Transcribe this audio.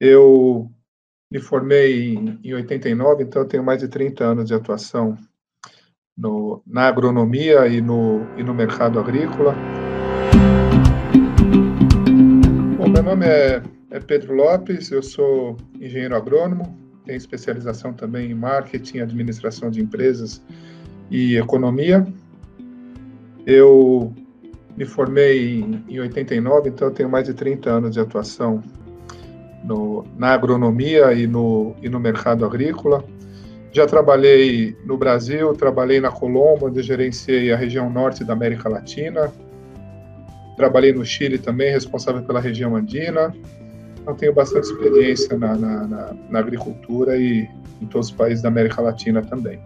Eu me formei em 89, então tenho mais de 30 anos de atuação no, na agronomia e no, e no mercado agrícola. Bom, meu nome é, é Pedro Lopes, eu sou engenheiro agrônomo, tenho especialização também em marketing, administração de empresas e economia. Eu me formei em, em 89, então tenho mais de 30 anos de atuação no, na agronomia e no, e no mercado agrícola. Já trabalhei no Brasil, trabalhei na Colômbia, onde gerenciei a região norte da América Latina. Trabalhei no Chile também, responsável pela região andina. Então, tenho bastante experiência na, na, na, na agricultura e em todos os países da América Latina também.